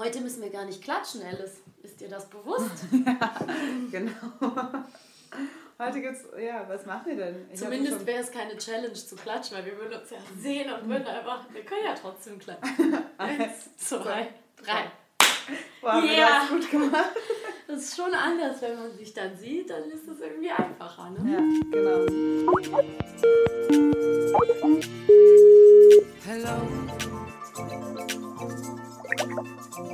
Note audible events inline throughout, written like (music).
Heute müssen wir gar nicht klatschen, Alice. Ist dir das bewusst? (laughs) ja, genau. Heute gibt's, ja, was machen wir denn? Ich Zumindest wäre es keine Challenge zu klatschen, weil wir würden uns ja sehen und würden einfach, wir können ja trotzdem klatschen. (laughs) Eins, zwei, drei. Wow, ja. das gut gemacht. Das ist schon anders, wenn man sich dann sieht, dann ist es irgendwie einfacher. Ne? Ja, genau. Hello. Hello.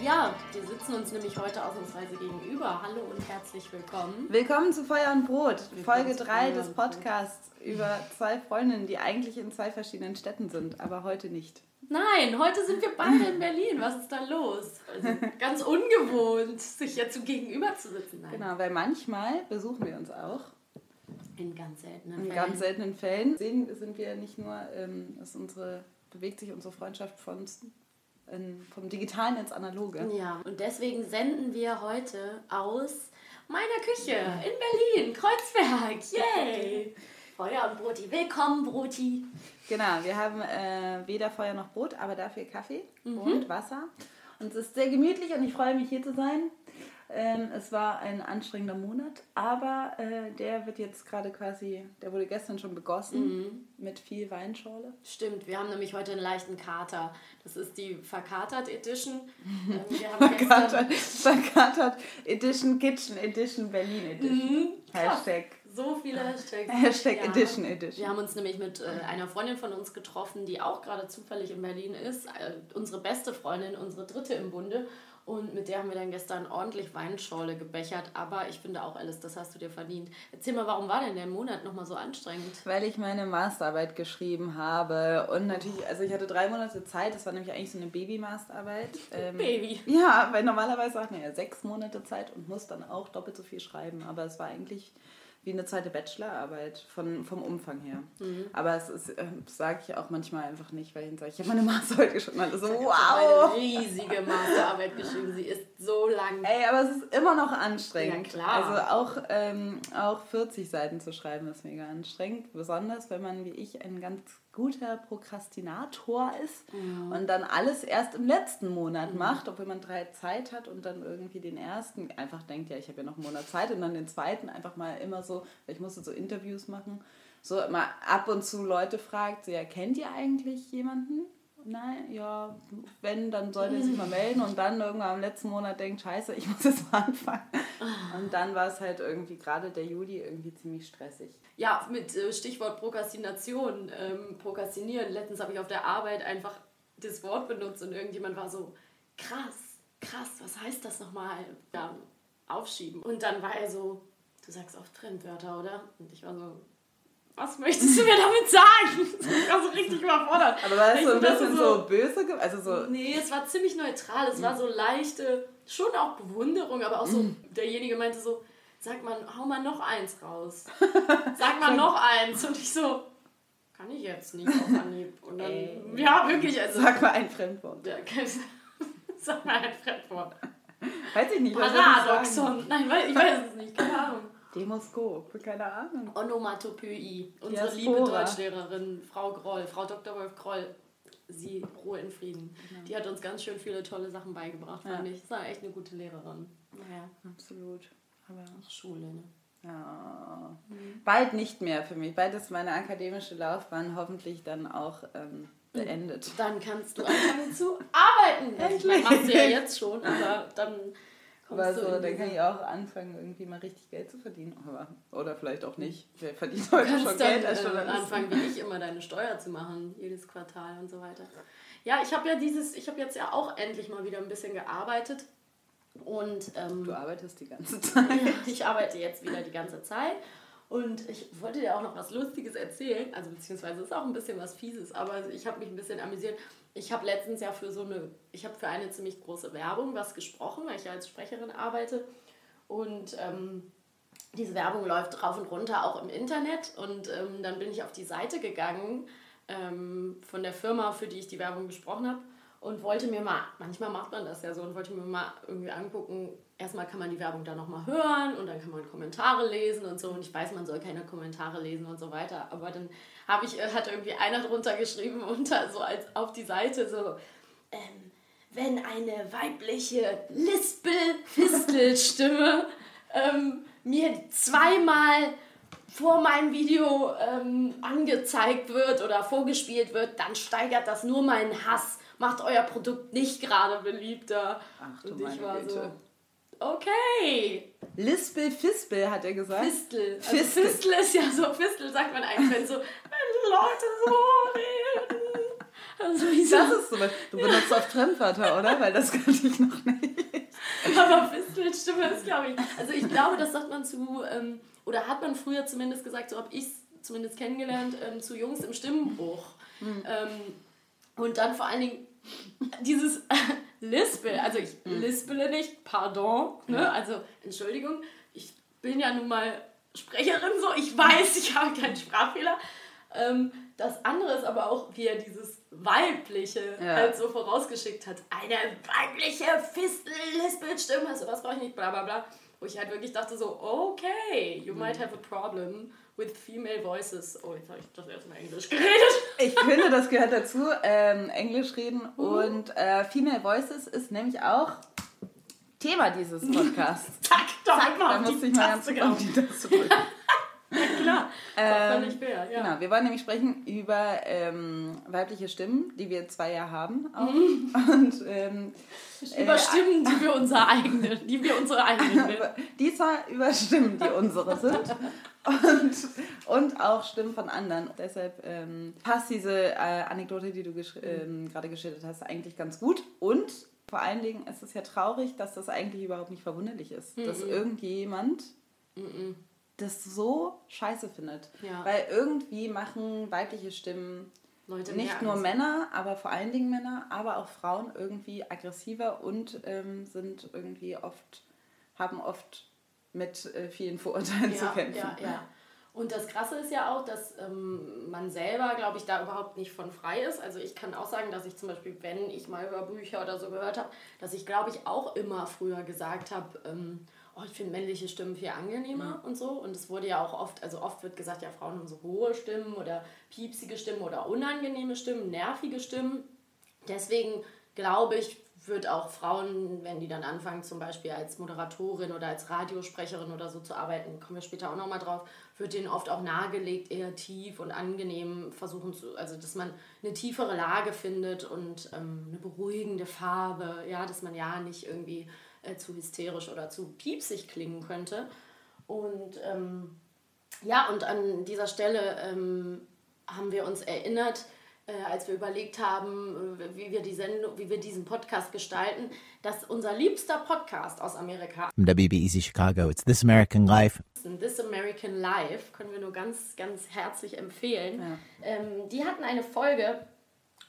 Ja, wir sitzen uns nämlich heute ausnahmsweise gegenüber. Hallo und herzlich willkommen. Willkommen zu Feuer und Brot, willkommen Folge 3 des Podcasts über zwei Freundinnen, die eigentlich in zwei verschiedenen Städten sind, aber heute nicht. Nein, heute sind wir beide in Berlin. Was ist da los? Also ganz ungewohnt, sich jetzt so gegenüber zu sitzen. Nein. Genau, weil manchmal besuchen wir uns auch in ganz seltenen Fällen. In ganz seltenen Fällen. Sehen sind wir nicht nur, ähm, dass unsere, bewegt sich unsere Freundschaft von, in, vom Digitalen ins Analoge. Ja, und deswegen senden wir heute aus meiner Küche in Berlin, Kreuzberg. Yay! Feuer und Broti. Willkommen, Broti. Genau, wir haben äh, weder Feuer noch Brot, aber dafür Kaffee mhm. und Wasser. Und es ist sehr gemütlich und ich freue mich hier zu sein. Ähm, es war ein anstrengender Monat, aber äh, der wird jetzt gerade quasi, der wurde gestern schon begossen mhm. mit viel Weinschorle. Stimmt, wir haben nämlich heute einen leichten Kater. Das ist die Verkatert Edition. (laughs) Ähm, verkatert, verkatert Edition Kitchen Edition Berlin Edition. Mhm. Hashtag So viele Hashtags. Hashtag Ja. Edition Edition. Wir haben uns nämlich mit äh, einer Freundin von uns getroffen, die auch gerade zufällig in Berlin ist. Äh, unsere beste Freundin, unsere dritte im Bunde. Und mit der haben wir dann gestern ordentlich Weinschorle gebechert. Aber ich finde auch, Alice, das hast du dir verdient. Erzähl mal, warum war denn der Monat nochmal so anstrengend? Weil ich meine Masterarbeit geschrieben habe und natürlich, also ich hatte drei Monate Zeit, das war nämlich eigentlich so eine Baby-Masterarbeit. (laughs) Ähm, Baby. Ja, weil normalerweise hat man ja sechs Monate Zeit und muss dann auch doppelt so viel schreiben, aber es war eigentlich wie eine zweite Bachelorarbeit von, vom Umfang her. Mhm. Aber es ist, ähm, sage ich auch manchmal einfach nicht, weil ich sage, ich habe meine Masterarbeit geschrieben. Alle so, wow! eine riesige Masterarbeit geschrieben. Sie ist so lang. Ey, aber es ist immer noch anstrengend. Ja, klar. Also auch, ähm, auch 40 Seiten zu schreiben ist mega anstrengend. Besonders wenn man wie ich ein ganz guter Prokrastinator ist und dann alles erst im letzten Monat macht, obwohl man drei Zeit hat und dann irgendwie den ersten einfach denkt, ja, ich habe ja noch einen Monat Zeit und dann den zweiten einfach mal immer so, weil ich musste so Interviews machen, so mal ab und zu Leute fragt, so, ja, kennt ihr eigentlich jemanden? Nein, ja, wenn, dann soll er sich mal (laughs) melden und dann irgendwann im letzten Monat denkt, scheiße, ich muss jetzt mal anfangen. Und dann war es halt irgendwie, gerade der Juli, irgendwie ziemlich stressig. Ja, mit äh, Stichwort Prokrastination, ähm, Prokrastinieren. Letztens habe ich auf der Arbeit einfach das Wort benutzt und irgendjemand war so, krass, krass, was heißt das nochmal? Ja, aufschieben. Und dann war er so, du sagst oft Fremdwörter, oder? Und ich war so, was möchtest du mir damit sagen? (laughs) Ich war so richtig überfordert. Aber war es so ein bisschen so böse, also so, Nee, es war ziemlich neutral. Es war so leichte, schon auch Bewunderung, aber auch so, derjenige meinte so, sag mal, hau mal noch eins raus. (laughs) Sag mal noch eins. Und ich so, kann ich jetzt nicht auf Anhieb. Und dann, Ey. ja, wirklich, also. sag mal ein Fremdwort. Ja, (laughs) Sag mal ein Fremdwort. Weiß ich nicht? Paradoxon. Nein, weil- ich weiß es nicht, keine Ahnung. Demoskop, keine Ahnung. Onomatopoeie. Unsere liebe Diaspora. Deutschlehrerin, Frau Groll, Frau Dr. Wolf Groll, sie Ruhe in Frieden. Die hat uns ganz schön viele tolle Sachen beigebracht, fand Ja. ich. Das war echt eine gute Lehrerin. Naja, Absolut. Aber Schule, ne? ja, bald nicht mehr für mich. Bald ist meine akademische Laufbahn hoffentlich dann auch ähm, beendet. Dann kannst du anfangen zu arbeiten. Also ich meine, machst du ja (laughs) jetzt schon, aber dann Aber so, dann kann ich auch anfangen, irgendwie mal richtig Geld zu verdienen. Aber, oder vielleicht auch nicht. Wer verdient heute Du schon Geld dann als äh, Journalist? anfangen, wie ich immer deine Steuer zu machen, jedes Quartal und so weiter. Ja, ich habe ja dieses, ich habe jetzt ja auch endlich mal wieder ein bisschen gearbeitet und ähm, Du arbeitest die ganze (laughs) Zeit. Ja, ich arbeite jetzt wieder die ganze Zeit und ich wollte dir auch noch was Lustiges erzählen, also beziehungsweise ist auch ein bisschen was Fieses, aber ich habe mich ein bisschen amüsiert. Ich habe letztens ja für so eine, ich habe für eine ziemlich große Werbung was gesprochen, weil ich ja als Sprecherin arbeite. Und ähm, diese Werbung läuft rauf und runter auch im Internet. Und ähm, dann bin ich auf die Seite gegangen ähm, von der Firma, für die ich die Werbung gesprochen habe und wollte mir mal, manchmal macht man das ja so und wollte mir mal irgendwie angucken, erstmal kann man die Werbung da nochmal hören und dann kann man Kommentare lesen und so und ich weiß, man soll keine Kommentare lesen und so weiter, aber dann habe ich, äh, hat irgendwie einer drunter geschrieben unter so als auf die Seite so, ähm, wenn eine weibliche Lispel-Fistel-Stimme (laughs) ähm, mir zweimal vor meinem Video ähm, angezeigt wird oder vorgespielt wird, dann steigert das nur meinen Hass. Macht euer Produkt nicht gerade beliebter. Ach du Und ich war Güte. so, okay, Lispel Fispel, hat er gesagt. Fistel. Also Fistel. Fistel ist ja so, Fistel sagt man eigentlich, wenn so, wenn Leute so reden. Also wie so, Das ist so. Du benutzt oft Fremdwörter, oder? Weil das kannte ich noch nicht. Aber Fistelstimme ist, glaube ich. Also ich glaube, das sagt man zu, ähm, oder hat man früher zumindest gesagt, so habe ich es zumindest kennengelernt, ähm, zu Jungs im Stimmenbruch. Ähm, und dann vor allen Dingen dieses (laughs) Lispel, also ich lispele nicht, pardon, ne? also Entschuldigung, ich bin ja nun mal Sprecherin, so ich weiß, ich habe keinen Sprachfehler. Ähm, das andere ist aber auch, wie er dieses Weibliche Ja. halt so vorausgeschickt hat. Eine weibliche Fistel-Lispel-Stimme, also was brauche ich nicht, bla bla bla. Wo ich halt wirklich dachte so, okay, you might have a problem with female voices. Oh, jetzt habe ich das erstmal Englisch (laughs) geredet. Ich finde, das gehört dazu, ähm, Englisch reden. Und äh, Female Voices ist nämlich auch Thema dieses Podcasts. (laughs) Zack, doch Zack, einfach da musste ich mal ganz auf die Taste drücken. (laughs) (laughs) klar. Ähm, völlig fair, ja. Genau, wir wollen nämlich sprechen über ähm, weibliche Stimmen, die wir zwei ja haben auch. Mhm. Und ähm, Über Stimmen, die wir unsere eigene, die wir unsere eigenen (laughs) die zwar über Stimmen, die unsere sind. Und, und auch Stimmen von anderen. Deshalb ähm, passt diese äh, Anekdote, die du gesch ähm, gerade geschildert hast, eigentlich ganz gut. Und vor allen Dingen ist es ja traurig, dass das eigentlich überhaupt nicht verwunderlich ist. Dass irgendjemand das so scheiße findet. Ja. Weil irgendwie machen weibliche Stimmen Leute nicht nur es. Männer, aber vor allen Dingen Männer, aber auch Frauen irgendwie aggressiver und ähm, sind irgendwie oft, haben oft mit äh, vielen Vorurteilen zu ja, kämpfen. Ja, ja. Und das Krasse ist ja auch, dass ähm, man selber, glaube ich, da überhaupt nicht von frei ist. Also ich kann auch sagen, dass ich zum Beispiel, wenn ich mal Hörbücher oder so gehört habe, dass ich, glaube ich, auch immer früher gesagt habe, ähm, oh, ich finde männliche Stimmen viel angenehmer und so. Und es wurde ja auch oft, also oft wird gesagt, ja, Frauen haben so hohe Stimmen oder piepsige Stimmen oder unangenehme Stimmen, nervige Stimmen. Deswegen glaube ich, wird auch Frauen, wenn die dann anfangen, zum Beispiel als Moderatorin oder als Radiosprecherin oder so zu arbeiten, kommen wir später auch nochmal drauf, wird denen oft auch nahegelegt, eher tief und angenehm versuchen zu, also dass man eine tiefere Lage findet und ähm, eine beruhigende Farbe, ja, dass man ja nicht irgendwie äh, zu hysterisch oder zu piepsig klingen könnte. Und ähm, ja, und an dieser Stelle ähm, haben wir uns erinnert, äh, als wir überlegt haben, äh, wie wir, die Sendung, wie wir diesen Podcast gestalten, dass unser liebster Podcast aus Amerika, From WBEZ Chicago, it's This American Life. This American Life, können wir nur ganz, ganz herzlich empfehlen. Ähm, die hatten eine Folge,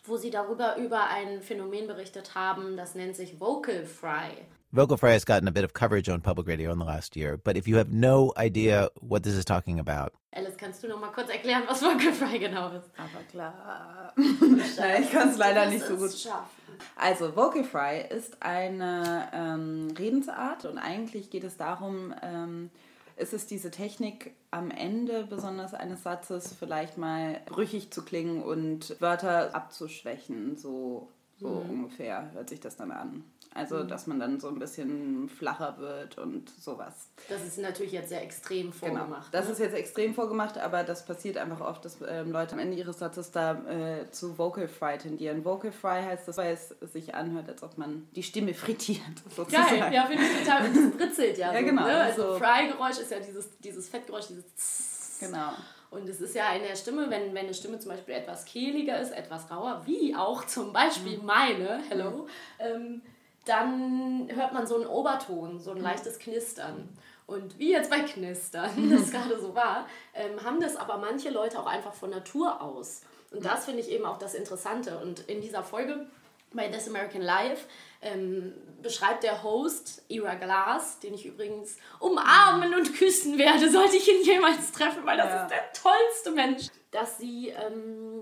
wo sie darüber über ein Phänomen berichtet haben, das nennt sich Vocal Fry. Vocal Fry has gotten a bit of coverage on public radio in the last year, but if you have no idea what this is talking about, Alice, kannst du noch mal kurz erklären, was Vocal Fry genau ist? Aber klar. (laughs) Nein, ich kann es leider nicht so gut. es schaffen. Also, Vocal Fry ist eine ähm, Redensart und eigentlich geht es darum, ähm, ist es diese Technik am Ende besonders eines Satzes vielleicht mal brüchig zu klingen und Wörter abzuschwächen, so, so ungefähr hört sich das dann an. Also, dass man dann so ein bisschen flacher wird und sowas. Das ist natürlich jetzt sehr extrem Genau. vorgemacht. Das ne? ist jetzt extrem vorgemacht, aber das passiert einfach oft, dass ähm, Leute am Ende ihres Satzes da äh, zu Vocal Fry tendieren. Vocal Fry heißt das, weil es sich anhört, als ob man die Stimme frittiert, (laughs) sozusagen. Geil, ja, finde ich total. Und das britzelt ja, Ja, so. genau, Ne? Also also- Fry-Geräusch ist ja dieses, dieses Fettgeräusch, dieses Zzzz. Genau. Und es ist ja in der Stimme, wenn, wenn eine Stimme zum Beispiel etwas kehliger ist, etwas rauer, wie auch zum Beispiel Mhm. meine, hello, ähm, dann hört man so einen Oberton, so ein Mhm. leichtes Knistern. Und wie jetzt bei Knistern, (laughs) das gerade so war, ähm, haben das aber manche Leute auch einfach von Natur aus. Und das finde ich eben auch das Interessante. Und in dieser Folge bei This American Life ähm, beschreibt der Host Ira Glass, den ich übrigens umarmen und küssen werde, sollte ich ihn jemals treffen, weil das Ja. ist der tollste Mensch, dass sie, ähm,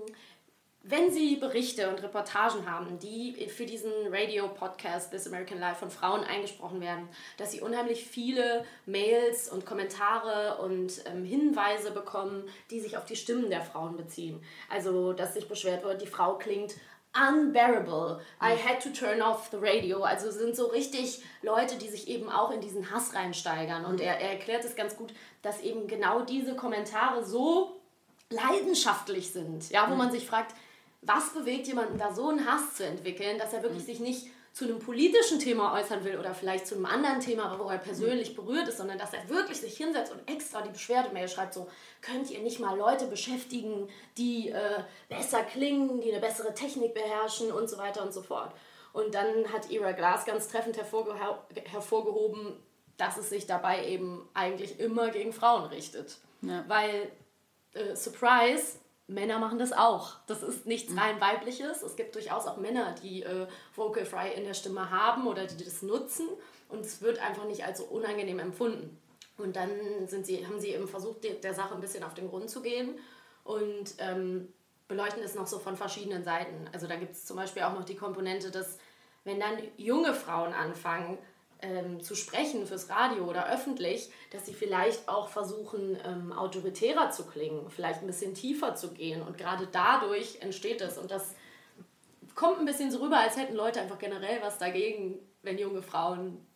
wenn sie Berichte und Reportagen haben, die für diesen Radio-Podcast This American Life von Frauen eingesprochen werden, dass sie unheimlich viele Mails und Kommentare und ähm, Hinweise bekommen, die sich auf die Stimmen der Frauen beziehen. Also, dass sich beschwert wird, die Frau klingt unbearable. I had to turn off the radio. Also es sind so richtig Leute, die sich eben auch in diesen Hass reinsteigern. Und er, er erklärt es ganz gut, dass eben genau diese Kommentare so leidenschaftlich sind. Ja, wo man sich fragt, was bewegt jemanden da so einen Hass zu entwickeln, dass er wirklich sich nicht zu einem politischen Thema äußern will oder vielleicht zu einem anderen Thema, wo er persönlich berührt ist, sondern dass er wirklich sich hinsetzt und extra die Beschwerdemail schreibt, so, könnt ihr nicht mal Leute beschäftigen, die äh, besser klingen, die eine bessere Technik beherrschen und so weiter und so fort. Und dann hat Ira Glass ganz treffend hervorge hervorgehoben, dass es sich dabei eben eigentlich immer gegen Frauen richtet. Ja. Weil, äh, Surprise, Männer machen das auch. Das ist nichts rein weibliches. Es gibt durchaus auch Männer, die äh, Vocal Fry in der Stimme haben oder die das nutzen. Und es wird einfach nicht als so unangenehm empfunden. Und dann sind sie, haben sie eben versucht, der, der Sache ein bisschen auf den Grund zu gehen und ähm, beleuchten es noch so von verschiedenen Seiten. Also da gibt es zum Beispiel auch noch die Komponente, dass wenn dann junge Frauen anfangen ähm, zu sprechen fürs Radio oder öffentlich, dass sie vielleicht auch versuchen, ähm, autoritärer zu klingen, vielleicht ein bisschen tiefer zu gehen. Und gerade dadurch entsteht es. Und das kommt ein bisschen so rüber, als hätten Leute einfach generell was dagegen, wenn junge Frauen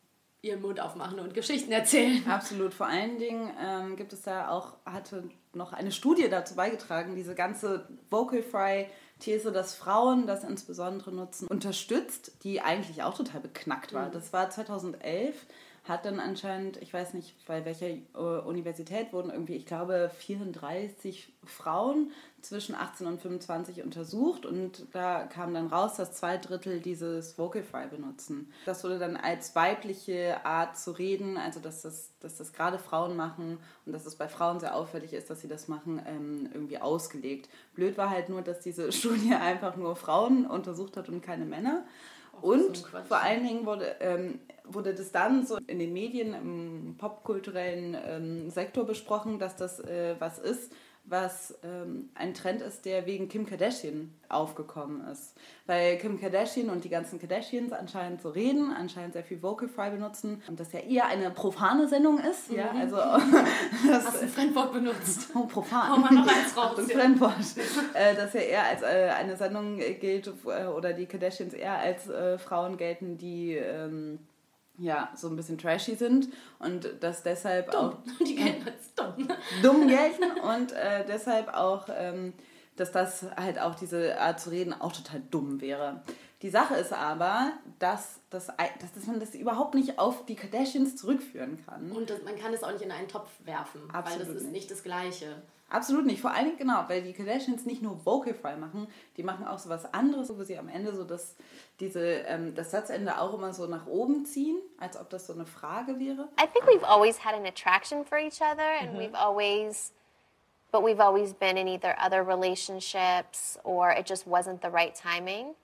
ihren Mund aufmachen und Geschichten erzählen. Absolut. Vor allen Dingen ähm, gibt es da auch, hatte noch eine Studie dazu beigetragen, diese ganze Vocal Fry These, dass Frauen das insbesondere nutzen, unterstützt, die eigentlich auch total beknackt war. Mhm. Das war 2011 hat dann anscheinend, ich weiß nicht, bei welcher äh, Universität wurden irgendwie, ich glaube, 34 Frauen zwischen 18 und 25 untersucht und da kam dann raus, dass zwei Drittel dieses Vocalfy benutzen. Das wurde dann als weibliche Art zu reden, also dass das, dass das gerade Frauen machen und dass es bei Frauen sehr auffällig ist, dass sie das machen, ähm, irgendwie ausgelegt. Blöd war halt nur, dass diese (laughs) Studie einfach nur Frauen untersucht hat und keine Männer. Und so vor allen Dingen wurde, ähm, wurde das dann so in den Medien, im popkulturellen ähm, Sektor besprochen, dass das äh, was ist, was ähm, ein Trend ist, der wegen Kim Kardashian aufgekommen ist. Weil Kim Kardashian und die ganzen Kardashians anscheinend so reden, anscheinend sehr viel Vocal Fry benutzen und das ja eher eine profane Sendung ist. Mhm. Ja, also (laughs) das, Hast du ein Fremdwort benutzt? (laughs) Oh, profan. Hau mal noch eins raus. Ein Fremdwort. äh, das ja eher als äh, eine Sendung gilt äh, oder die Kardashians eher als äh, Frauen gelten, die... Ähm, ja, so ein bisschen trashy sind und das deshalb dumm. auch. (laughs) Die gelten als dumm. Dumm gelten und äh, deshalb auch, ähm, dass das halt auch diese Art zu reden auch total dumm wäre. Die Sache ist aber, dass, das, dass, dass man das überhaupt nicht auf die Kardashians zurückführen kann. Und das, man kann es auch nicht in einen Topf werfen, Absolut weil das ist nicht das Gleiche. Absolut nicht. Vor allen Dingen, genau, weil die Kardashians nicht nur Vocal Fry machen, die machen auch so was anderes, wo sie am Ende so das, diese, ähm, das Satzende auch immer so nach oben ziehen, als ob das so eine Frage wäre. I think we've always had an attraction for each other and mhm. we've always, but we've always been in either other relationships or it just wasn't the right timing.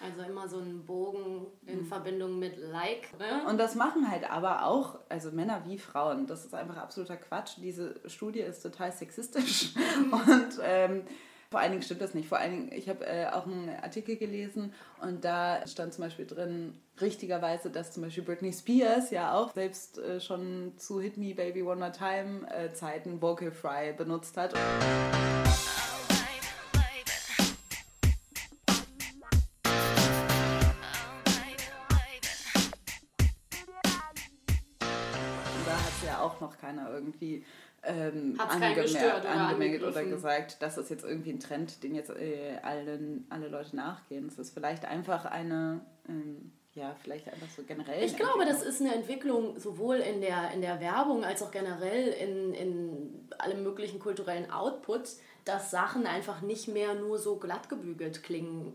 Also immer so ein Bogen in mhm. Verbindung mit Like. Ne? Und das machen halt aber auch, also Männer wie Frauen. Das ist einfach absoluter Quatsch. Diese Studie ist total sexistisch. (laughs) und ähm, vor allen Dingen stimmt das nicht. Vor allen Dingen, ich habe äh, auch einen Artikel gelesen und da stand zum Beispiel drin, richtigerweise, dass zum Beispiel Britney Spears ja auch selbst äh, schon zu Hit Me Baby One More Time äh, Zeiten Vocal Fry benutzt hat. Noch keiner irgendwie ähm, angemerkt, angemeldet oder, gesagt, das ist jetzt irgendwie ein Trend, den jetzt äh, allen, alle Leute nachgehen. Es ist vielleicht einfach eine, ähm, ja, vielleicht einfach so generell. Ich glaube, das ist eine Entwicklung sowohl in der, in der Werbung als auch generell in, in allem möglichen kulturellen Output, dass Sachen einfach nicht mehr nur so glatt gebügelt klingen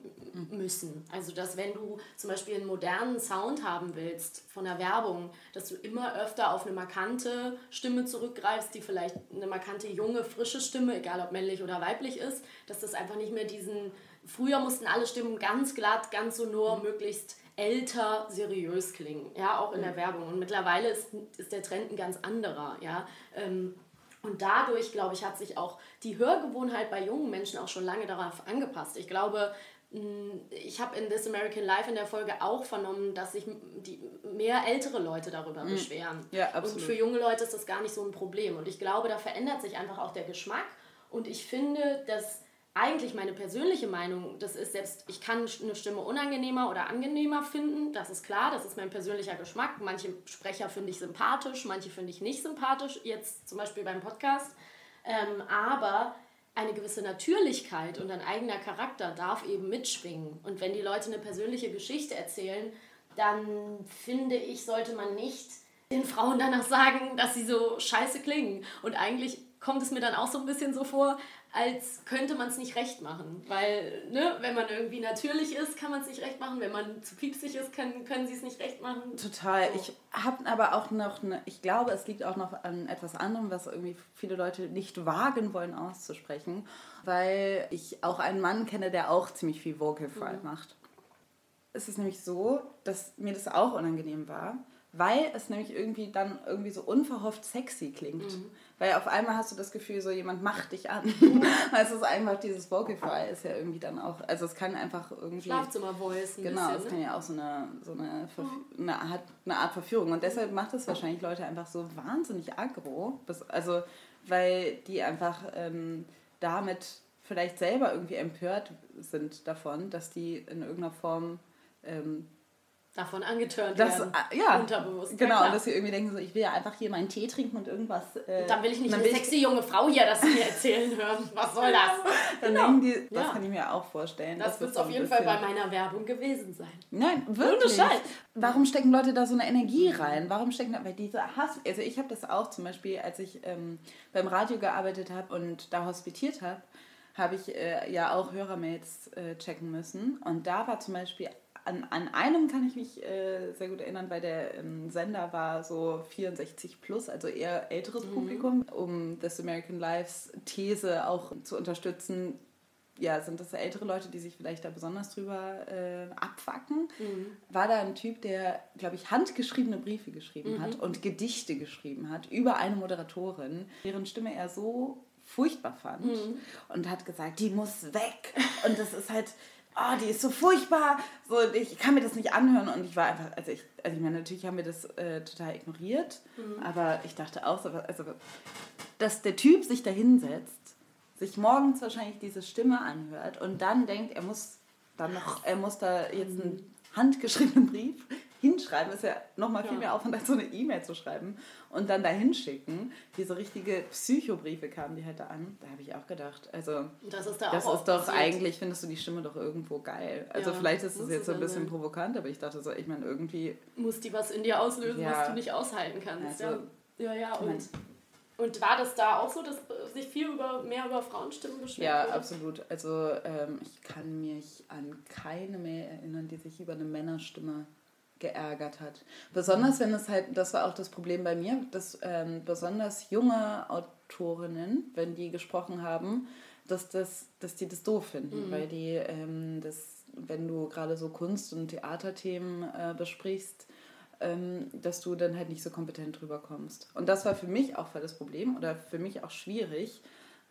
müssen. Also dass wenn du zum Beispiel einen modernen Sound haben willst von der Werbung, dass du immer öfter auf eine markante Stimme zurückgreifst, die vielleicht eine markante junge, frische Stimme, egal ob männlich oder weiblich ist, dass das einfach nicht mehr diesen, früher mussten alle Stimmen ganz glatt, ganz sonor, mhm. möglichst älter, seriös klingen, ja, auch in der Werbung. Und mittlerweile ist, ist der Trend ein ganz anderer, ja. Ähm, und dadurch, glaube ich, hat sich auch die Hörgewohnheit bei jungen Menschen auch schon lange darauf angepasst. Ich glaube, mm, ich habe in This American Life in der Folge auch vernommen, dass sich die mehr ältere Leute darüber mhm. beschweren. Ja, absolut. Und für junge Leute ist das gar nicht so ein Problem. Und ich glaube, da verändert sich einfach auch der Geschmack. Und ich finde, dass eigentlich meine persönliche Meinung, das ist selbst, ich kann eine Stimme unangenehmer oder angenehmer finden, das ist klar, das ist mein persönlicher Geschmack. Manche Sprecher finde ich sympathisch, manche finde ich nicht sympathisch, jetzt zum Beispiel beim Podcast. Ähm, aber eine gewisse Natürlichkeit und ein eigener Charakter darf eben mitschwingen. Und wenn die Leute eine persönliche Geschichte erzählen, dann finde ich, sollte man nicht den Frauen danach sagen, dass sie so scheiße klingen. Und eigentlich kommt es mir dann auch so ein bisschen so vor, als könnte man es nicht recht machen. Weil, ne, wenn man irgendwie natürlich ist, kann man es nicht recht machen. Wenn man zu piepsig ist, können, können sie es nicht recht machen. Total. So. Ich habe aber auch noch, eine, ich glaube, es liegt auch noch an etwas anderem, was irgendwie viele Leute nicht wagen wollen auszusprechen. Weil ich auch einen Mann kenne, der auch ziemlich viel Vocal Fry mhm. macht. Es ist nämlich so, dass mir das auch unangenehm war, weil es nämlich irgendwie dann irgendwie so unverhofft sexy klingt. Mhm. Weil auf einmal hast du das Gefühl, so jemand macht dich an. (laughs) es ist einfach dieses Vocify ist ja irgendwie dann auch, also es kann einfach irgendwie... Schlafzimmer-Voice Genau, bisschen, es kann ja auch so eine, so eine, eine, Art, eine Art Verführung. Und deshalb macht es wahrscheinlich Leute einfach so wahnsinnig aggro. Also, weil die einfach ähm, damit vielleicht selber irgendwie empört sind davon, dass die in irgendeiner Form... Ähm, davon angetörnt das, werden. äh, ja, Unterbewusst. Genau, ja, und dass sie irgendwie denken, so, ich will ja einfach hier meinen Tee trinken und irgendwas. Äh, dann will ich nicht eine will ich- sexy junge Frau hier das mir erzählen hören. Was soll das? Dann denken die, das Ja. kann ich mir auch vorstellen. Das wird so auf jeden Fall bei meiner Werbung gewesen sein. Nein, wirklich. Scheiß. Warum stecken Leute da so eine Energie rein? Warum stecken da, weil diese Hass, also ich habe das auch zum Beispiel, als ich ähm, beim Radio gearbeitet habe und da hospitiert habe, habe ich äh, ja auch Hörermails äh, checken müssen. Und da war zum Beispiel, an, an einem kann ich mich äh, sehr gut erinnern, weil der ähm, Sender war so 64 plus, also eher älteres Publikum, um das American Lives These auch zu unterstützen. Ja, sind das ältere Leute, die sich vielleicht da besonders drüber äh, abfacken? War da ein Typ, der, glaube ich, handgeschriebene Briefe geschrieben hat und Gedichte geschrieben hat über eine Moderatorin, deren Stimme er so furchtbar fand und hat gesagt, die muss weg. Und das ist halt, oh, die ist so furchtbar. So, ich kann mir das nicht anhören. Und ich war einfach, also ich, also ich meine, natürlich haben wir das äh, total ignoriert, aber ich dachte auch, so, also, dass der Typ sich da hinsetzt, sich morgens wahrscheinlich diese Stimme anhört und dann denkt, er muss dann noch, er muss da jetzt einen handgeschriebenen Brief hinschreiben, ist ja nochmal viel Ja. mehr Aufwand, als so eine E-Mail zu schreiben und dann da hinschicken. Diese richtige Psychobriefe kamen die halt da an. Da habe ich auch gedacht, also Das ist da das auch ist doch passiert. eigentlich, findest du die Stimme doch irgendwo geil. Also Ja, vielleicht ist es jetzt so ein bisschen sein. provokant, aber ich dachte so, ich meine irgendwie, Muss die was in dir auslösen, Ja. was du nicht aushalten kannst. Also, ja, ja, ja. mein- Und, und war das da auch so, dass sich viel über, mehr über Frauenstimmen beschwert ja, wurde? absolut. Also ähm, ich kann mich an keine mehr erinnern, die sich über eine Männerstimme geärgert hat. Besonders wenn es halt, das war auch das Problem bei mir, dass ähm, besonders junge Autorinnen, wenn die gesprochen haben, dass, das, dass die das doof finden, weil die ähm, das, wenn du gerade so Kunst- und Theaterthemen äh, besprichst, ähm, dass du dann halt nicht so kompetent drüber kommst. Und das war für mich auch voll das Problem oder für mich auch schwierig,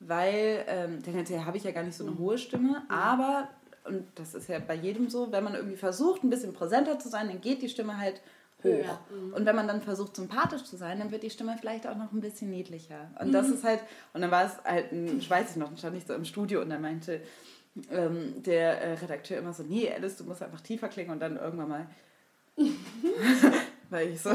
weil ähm, tendenziell habe ich ja gar nicht so eine hohe Stimme, aber, und das ist ja bei jedem so, wenn man irgendwie versucht, ein bisschen präsenter zu sein, dann geht die Stimme halt hoch. Höher, Und wenn man dann versucht, sympathisch zu sein, dann wird die Stimme vielleicht auch noch ein bisschen niedlicher. Und das ist halt, und dann war es halt, ein, ich weiß ich noch, dann stand ich so im Studio und dann meinte ähm, der äh, Redakteur immer so, nee, Alice, du musst einfach tiefer klingen und dann irgendwann mal (laughs) weil ich so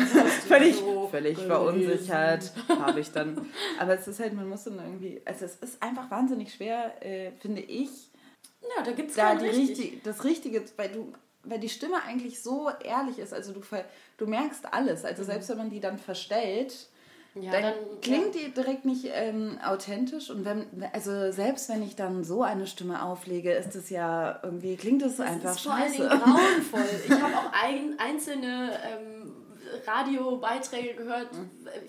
völlig, so völlig verunsichert habe ich dann. Aber es ist halt, man muss dann irgendwie, also es ist einfach wahnsinnig schwer, äh, finde ich, Ja, da gibt es da die richtig. richtig, das Richtige, weil du, weil die Stimme eigentlich so ehrlich ist, also du, du merkst alles, also selbst wenn man die dann verstellt, Mhm. Ja, dann, dann- klingt die direkt nicht ähm, authentisch und wenn, also selbst wenn ich dann so eine Stimme auflege, ist es ja irgendwie, klingt es einfach ist vor allen scheiße. Dingen grauenvoll. (laughs) Ich habe auch ein, einzelne ähm, Radiobeiträge gehört.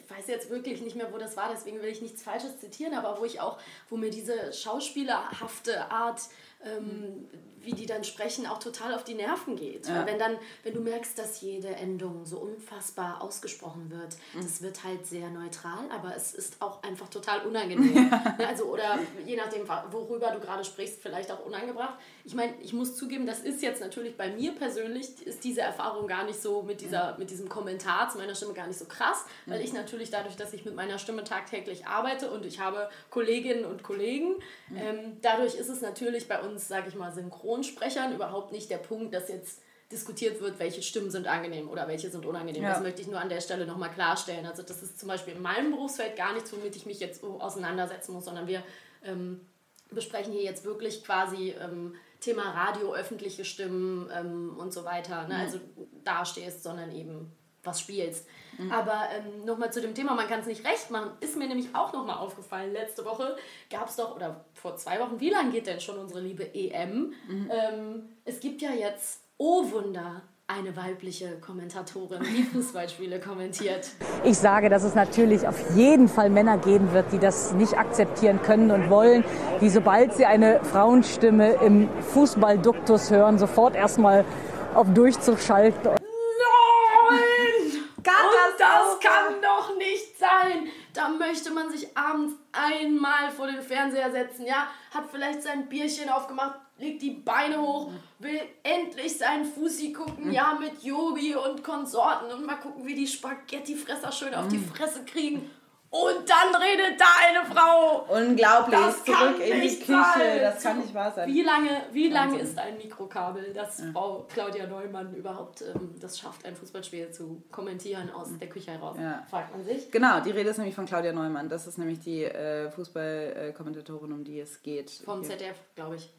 Ich weiß jetzt wirklich nicht mehr, wo das war, deswegen will ich nichts Falsches zitieren, aber wo ich auch, wo mir diese schauspielerhafte Art, ähm, wie die dann sprechen, auch total auf die Nerven geht. Weil wenn dann, wenn du merkst, dass jede Endung so unfassbar ausgesprochen wird, das wird halt sehr neutral, aber es ist auch einfach total (laughs) unangenehm. Ne, Also, oder je nachdem, worüber du gerade sprichst, vielleicht auch unangebracht. Ich meine, ich muss zugeben, das ist jetzt natürlich bei mir persönlich, ist diese Erfahrung gar nicht so mit, dieser, mit diesem Kommentar zu meiner Stimme gar nicht so krass, weil ich natürlich dadurch, dass ich mit meiner Stimme tagtäglich arbeite und ich habe Kolleginnen und Kollegen, ähm, dadurch ist es natürlich bei uns, sage ich mal, Synchronsprechern überhaupt nicht der Punkt, dass jetzt diskutiert wird, welche Stimmen sind angenehm oder welche sind unangenehm. Ja. Das möchte ich nur an der Stelle nochmal klarstellen. Also das ist zum Beispiel in meinem Berufsfeld gar nichts, womit ich mich jetzt auseinandersetzen muss, sondern wir ähm, besprechen hier jetzt wirklich quasi ähm, Thema Radio, öffentliche Stimmen ähm, und so weiter. Ne? Also da stehst, sondern eben was spielst. Aber ähm, nochmal zu dem Thema, man kann es nicht recht machen, ist mir nämlich auch nochmal aufgefallen. Letzte Woche gab es doch, oder vor zwei Wochen, wie lange geht denn schon unsere liebe EM? Ähm, es gibt ja jetzt, oh Wunder, eine weibliche Kommentatorin, die (laughs) Fußballspiele kommentiert. Ich sage, dass es natürlich auf jeden Fall Männer geben wird, die das nicht akzeptieren können und wollen, die sobald sie eine Frauenstimme im Fußballduktus hören, sofort erstmal auf Durchzug schalten. Nein! Und das kann doch nicht sein! Da möchte man sich abends einmal vor den Fernseher setzen, ja? Hat vielleicht sein Bierchen aufgemacht, legt die Beine hoch, will endlich seinen Fussi gucken, ja, mit Yogi und Konsorten und mal gucken, wie die Spaghettifresser schön auf die Fresse kriegen. Und dann redet da eine Frau. Unglaublich. Das kann Zurück in die nicht Küche. sein. Das kann nicht wahr sein. Wie lange, wie lange ist ein Mikrokabel, dass Frau Claudia Neumann überhaupt ähm, das schafft, ein Fußballspiel zu kommentieren aus der Küche heraus? Ja. Fragt man sich. Genau, die Rede ist nämlich von Claudia Neumann. Das ist nämlich die äh, Fußballkommentatorin, um die es geht. Vom Hier. ZDF, glaube ich.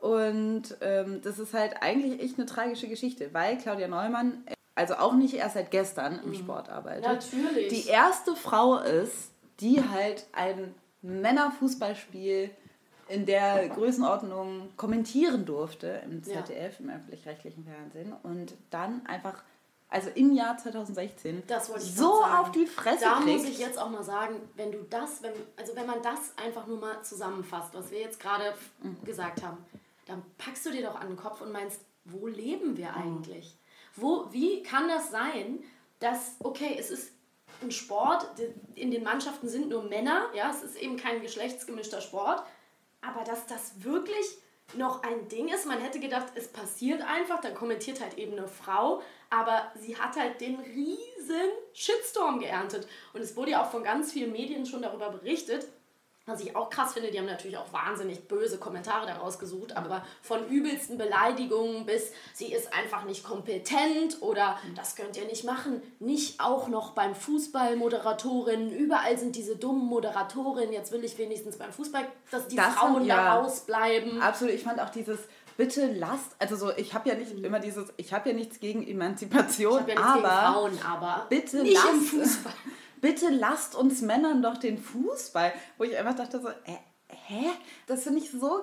Und ähm, das ist halt eigentlich echt eine tragische Geschichte, weil Claudia Neumann, also auch nicht erst seit gestern im Sport arbeitet, Natürlich. die erste Frau ist, die halt ein Männerfußballspiel in der Größenordnung kommentieren durfte im Ja. ZDF, im öffentlich-rechtlichen Fernsehen und dann einfach, also im Jahr 2016, Das wollte ich so auf die Fresse Da kriegt. muss ich jetzt auch mal sagen, wenn du das, wenn, also wenn man das einfach nur mal zusammenfasst, was wir jetzt gerade Mhm. gesagt haben, dann packst du dir doch an den Kopf und meinst, wo leben Mhm. wir eigentlich? Wo, wie kann das sein, dass, okay, es ist ein Sport, in den Mannschaften sind nur Männer, ja, es ist eben kein geschlechtsgemischter Sport, aber dass das wirklich noch ein Ding ist, man hätte gedacht, es passiert einfach, dann kommentiert halt eben eine Frau, aber sie hat halt den riesen Shitstorm geerntet. Und es wurde ja auch von ganz vielen Medien schon darüber berichtet, was ich auch krass finde, die haben natürlich auch wahnsinnig böse Kommentare daraus gesucht, aber von übelsten Beleidigungen bis sie ist einfach nicht kompetent oder das könnt ihr nicht machen. Nicht auch noch beim Fußball Moderatorinnen, überall sind diese dummen Moderatorinnen, jetzt will ich wenigstens beim Fußball, dass die Das Frauen sind- da ja. rausbleiben. Absolut, ich fand auch dieses bitte lasst, also so, ich habe ja nicht immer dieses, ich habe ja nichts gegen Emanzipation, ich ja nichts aber gegen Frauen, aber bitte nicht lasst, im Fußball. (laughs) bitte lasst uns Männern doch den Fußball, wo ich einfach dachte so, äh, hä? Das finde ich so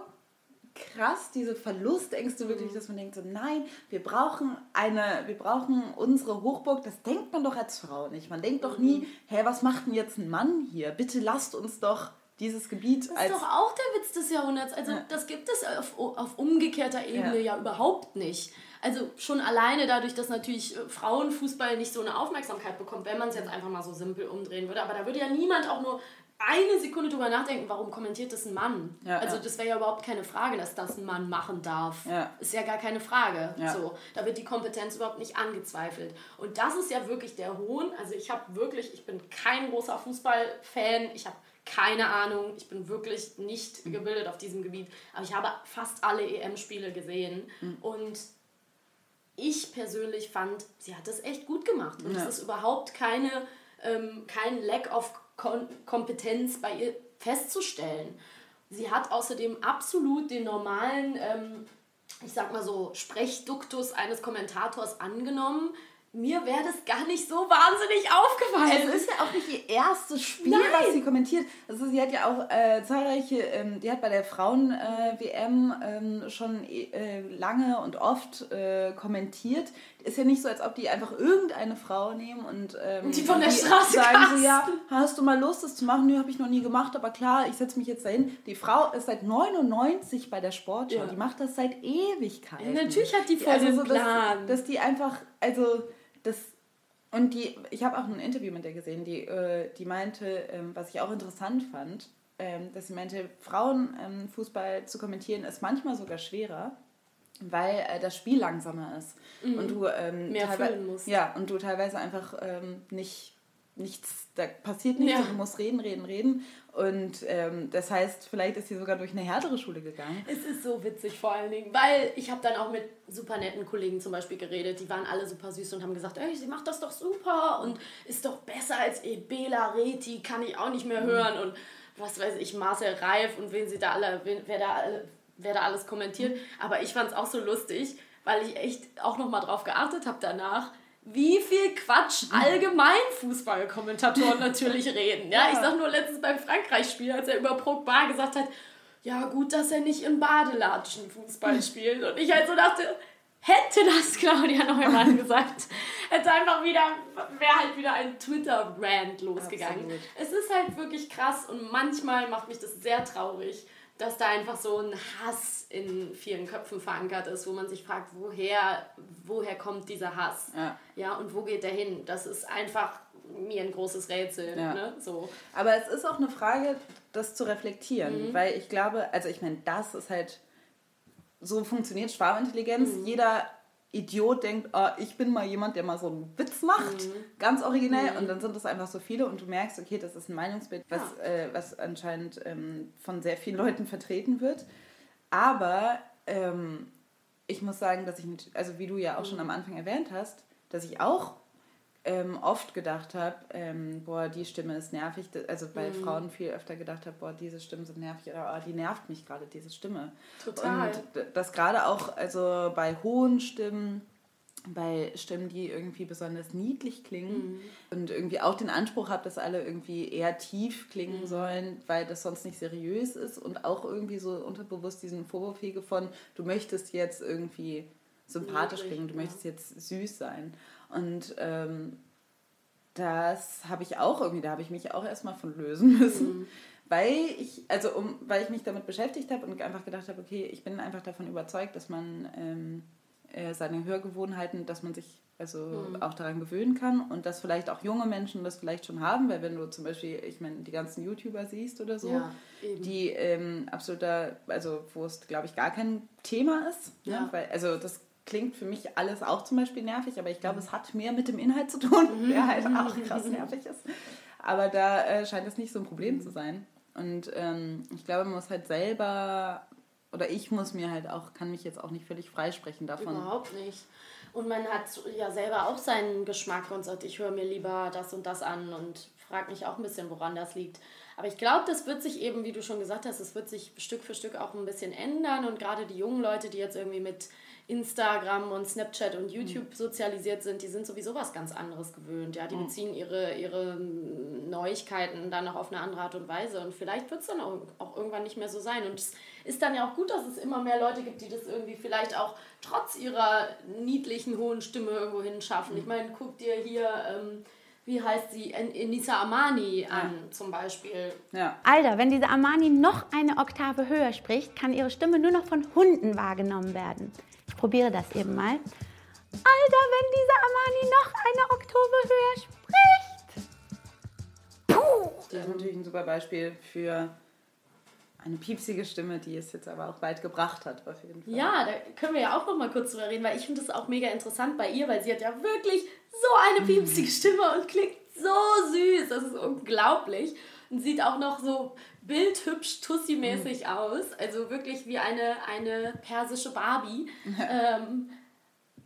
krass, diese Verlustängste Mhm. wirklich, dass man denkt so, nein, wir brauchen eine, wir brauchen unsere Hochburg, das denkt man doch als Frau nicht. Man denkt doch Mhm. nie, hä, was macht denn jetzt ein Mann hier? Bitte lasst uns doch dieses Gebiet Das als ist doch auch der Witz des Jahrhunderts. Also das gibt es auf, auf umgekehrter Ebene ja. Ja. überhaupt nicht. Also schon alleine dadurch, dass natürlich äh, Frauenfußball nicht so eine Aufmerksamkeit bekommt, wenn man es jetzt einfach mal so simpel umdrehen würde. Aber da würde ja niemand auch nur eine Sekunde drüber nachdenken, warum kommentiert das ein Mann? Ja, also ja. das wäre ja überhaupt keine Frage, dass das ein Mann machen darf. Ja. Ist ja gar keine Frage. So, da wird die Kompetenz überhaupt nicht angezweifelt. Und das ist ja wirklich der Hohn. Also ich habe wirklich, ich bin kein großer Fußballfan. Ich habe keine Ahnung. Ich bin wirklich nicht Mhm. gebildet auf diesem Gebiet. Aber ich habe fast alle EM-Spiele gesehen. Mhm. Und ich persönlich fand, sie hat das echt gut gemacht. Und Ja. es ist überhaupt keine, ähm, kein Lack of Kon Kompetenz bei ihr festzustellen. Sie hat außerdem absolut den normalen, ähm, ich sag mal so, Sprechduktus eines Kommentators angenommen. Mir wäre das gar nicht so wahnsinnig aufgefallen. Es ist ja auch nicht ihr erstes Spiel, Nein. was sie kommentiert. Also sie hat ja auch äh, zahlreiche, ähm, die hat bei der Frauen-WM ähm, schon äh, lange und oft äh, kommentiert. Ist ja nicht so, als ob die einfach irgendeine Frau nehmen und ähm, Die von der Straße sagen so, casten. ja, hast du mal Lust, das zu machen? Nö, habe ich noch nie gemacht, aber klar, ich setze mich jetzt dahin. Die Frau ist seit 99 bei der Sportschau. Ja. Die macht das seit Ewigkeiten. Ja, natürlich hat die voll den dass- Plan. Dass, die einfach, also das und die, ich habe auch ein Interview mit der gesehen, die, äh, die meinte, ähm, was ich auch interessant fand, ähm, dass sie meinte, Frauenfußball ähm, Fußball zu kommentieren ist manchmal sogar schwerer, weil äh, das Spiel langsamer ist und du ähm, Mhm. Mehr musst. Ja, und du teilweise einfach ähm, nicht nichts, da passiert nichts, Ja. und du musst reden, reden, reden. Und ähm, das heißt, vielleicht ist sie sogar durch eine härtere Schule gegangen. Es ist so witzig vor allen Dingen, weil ich habe dann auch mit super netten Kollegen zum Beispiel geredet, die waren alle super süß und haben gesagt, ey, sie macht das doch super und ist doch besser als Ebela Reti, kann ich auch nicht mehr hören und was weiß ich, Marcel Reif und wen sie da alle, wen, wer, da alle, wer da alles kommentiert. Aber ich fand es auch so lustig, weil ich echt auch nochmal drauf geachtet habe danach, wie viel Quatsch allgemein Fußballkommentatoren natürlich (laughs) reden. Ja, ich sag nur letztens beim Frankreich-Spiel, als er über Pogba gesagt hat, ja gut, dass er nicht in Badelatschen Fußball spielt. Und ich halt so dachte, hätte das (laughs) Claudia Neumann (laughs) gesagt, hätte einfach wieder, wäre halt wieder ein Twitter-Rant losgegangen. Absolut. Es ist halt wirklich krass und manchmal macht mich das sehr traurig, dass da einfach so ein Hass in vielen Köpfen verankert ist, wo man sich fragt, woher, woher kommt dieser Hass? Ja. ja, und wo geht der hin? Das ist einfach mir ein großes Rätsel. Ja. Ne? So. Aber es ist auch eine Frage, das zu Mhm. reflektieren, weil ich glaube, also ich meine, das ist halt, so funktioniert Schwarmintelligenz. Mhm. Jeder Idiot denkt, oh, ich bin mal jemand, der mal so einen Witz macht, Mhm. ganz originell, und dann sind das einfach so viele und du merkst, okay, das ist ein Meinungsbild, was, Ja. äh, was anscheinend ähm, von sehr vielen Leuten vertreten wird. Aber ähm, ich muss sagen, dass ich, also wie du ja auch schon Mhm. am Anfang erwähnt hast, dass ich auch ähm, oft gedacht habe, ähm, boah, die Stimme ist nervig, also bei Mhm. Frauen viel öfter gedacht habe, boah, diese Stimmen sind nervig oder oh, die nervt mich gerade, diese Stimme. Total. Und das gerade auch, also bei hohen Stimmen, bei Stimmen, die irgendwie besonders niedlich klingen Mhm. und irgendwie auch den Anspruch habe, dass alle irgendwie eher tief Mhm. klingen sollen, weil das sonst nicht seriös ist und auch irgendwie so unterbewusst diesen Vorwurf hege von, du möchtest jetzt irgendwie sympathisch klingen, du möchtest jetzt süß sein. Und ähm, das habe ich auch irgendwie, da habe ich mich auch erstmal von lösen (laughs) müssen. Mhm. Weil ich, also um, weil ich mich damit beschäftigt habe und einfach gedacht habe, okay, ich bin einfach davon überzeugt, dass man ähm, äh, seine Hörgewohnheiten, dass man sich also Mhm. auch daran gewöhnen kann und dass vielleicht auch junge Menschen das vielleicht schon haben, weil wenn du zum Beispiel, ich meine, die ganzen YouTuber siehst oder so, Ja, die ähm, absoluter, also wo es glaube ich gar kein Thema ist, Ja. ne? weil also das klingt für mich alles auch zum Beispiel nervig, aber ich glaube, es hat mehr mit dem Inhalt zu tun, (laughs) der halt auch krass nervig ist. Aber da äh, scheint es nicht so ein Problem zu sein. Und ähm, ich glaube, man muss halt selber, oder ich muss mir halt auch, kann mich jetzt auch nicht völlig freisprechen davon. Überhaupt nicht. Und man hat ja selber auch seinen Geschmack und sagt, ich höre mir lieber das und das an und frage mich auch ein bisschen, woran das liegt. Aber ich glaube, das wird sich eben, wie du schon gesagt hast, es wird sich Stück für Stück auch ein bisschen ändern. Und gerade die jungen Leute, die jetzt irgendwie mit Instagram und Snapchat und YouTube sozialisiert sind, die sind sowieso was ganz anderes gewöhnt. Ja, die beziehen ihre, ihre Neuigkeiten dann noch auf eine andere Art und Weise. Und vielleicht wird es dann auch, auch irgendwann nicht mehr so sein. Und es ist dann ja auch gut, dass es immer mehr Leute gibt, die das irgendwie vielleicht auch trotz ihrer niedlichen, hohen Stimme irgendwo hinschaffen. Ich meine, guck dir hier, ähm, wie heißt sie, En- Enisa Amani an zum Beispiel. Ja. Alter, wenn diese Armani noch eine Oktave höher spricht, kann ihre Stimme nur noch von Hunden wahrgenommen werden. Ich probiere das eben mal. Alter, wenn diese Armani noch eine Oktave höher spricht. Das ist natürlich ein super Beispiel für eine piepsige Stimme, die es jetzt aber auch weit gebracht hat, auf jeden Fall. Ja, da können wir ja auch noch mal kurz drüber reden, weil ich finde das auch mega interessant bei ihr, weil sie hat ja wirklich so eine piepsige Stimme und klingt so süß. Das ist unglaublich. Und sieht auch noch so bildhübsch, tussi-mäßig aus. Also wirklich wie eine, eine persische Barbie. ähm,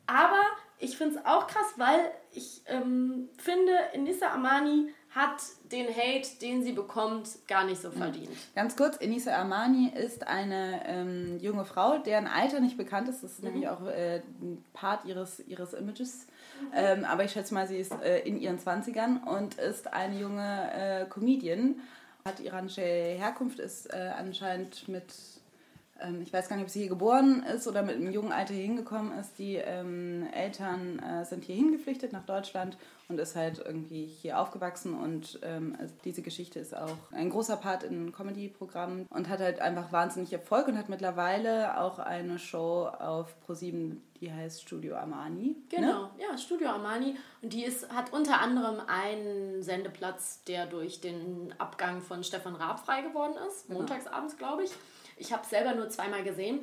aber ich finde es auch krass, weil ich ähm, finde, Enissa Amani hat den Hate, den sie bekommt, gar nicht so verdient. Ganz kurz, Enisa Armani ist eine ähm, junge Frau, deren Alter nicht bekannt ist. Das ist nämlich auch äh, ein Part ihres, ihres Images. Ähm, aber ich schätze mal, sie ist äh, in ihren 20ern und ist eine junge äh, Comedian. Hat iranische Herkunft, ist äh, anscheinend mit, ich weiß gar nicht, ob sie hier geboren ist oder mit einem jungen Alter hier hingekommen ist. Die ähm, Eltern äh, sind hier hingeflüchtet nach Deutschland und ist halt irgendwie hier aufgewachsen und ähm, also diese Geschichte ist auch ein großer Part in Comedy-Programmen und hat halt einfach wahnsinnig Erfolg und hat mittlerweile auch eine Show auf ProSieben, die heißt Studio Armani. Genau, Ne? ja, Studio Armani. Und die ist, hat unter anderem einen Sendeplatz, der durch den Abgang von Stefan Raab frei geworden ist. Genau. Montagsabends, glaube ich. Ich habe es selber nur zweimal gesehen.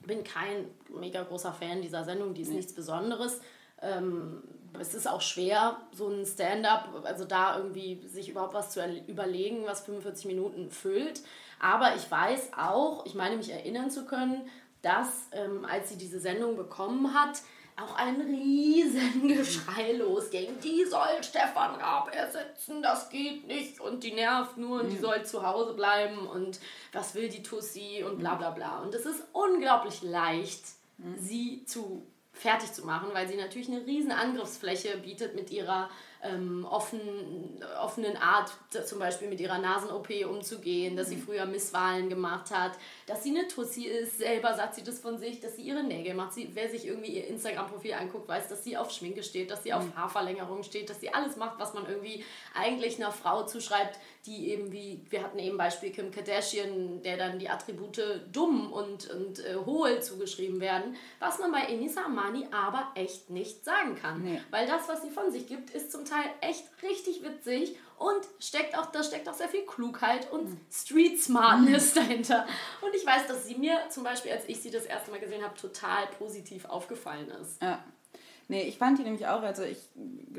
Bin kein mega großer Fan dieser Sendung, die ist nichts Besonderes. Ähm, es ist auch schwer, so ein Stand-up, also da irgendwie sich überhaupt was zu erle- überlegen, was 45 Minuten füllt. Aber ich weiß auch, ich meine mich erinnern zu können, dass ähm, als sie diese Sendung bekommen hat, auch ein riesen (laughs) Geschrei losging. Die soll Stefan Raab ersetzen, das geht nicht. Und die nervt nur und die soll zu Hause bleiben. Und was will die Tussi? Und bla bla bla. Und es ist unglaublich leicht, sie zu fertig zu machen, weil sie natürlich eine riesen Angriffsfläche bietet mit ihrer ähm, offen, offenen Art, zum Beispiel mit ihrer Nasen-OP umzugehen, dass sie früher Misswahlen gemacht hat, dass sie eine Tussi ist, selber sagt sie das von sich, dass sie ihre Nägel macht. Sie, wer sich irgendwie ihr Instagram-Profil anguckt, weiß, dass sie auf Schminke steht, dass sie auf Haarverlängerung steht, dass sie alles macht, was man irgendwie eigentlich einer Frau zuschreibt, die eben wie, wir hatten eben Beispiel Kim Kardashian, der dann die Attribute dumm und, und äh, hohl zugeschrieben werden, was man bei Enisa Amani aber echt nicht sagen kann. Nee. Weil das, was sie von sich gibt, ist zum zum Teil echt richtig witzig und steckt auch, da steckt auch sehr viel Klugheit und Street Smartness dahinter. Und ich weiß, dass sie mir zum Beispiel, als ich sie das erste Mal gesehen habe, total positiv aufgefallen ist. Ja. Nee, ich fand die nämlich auch, also ich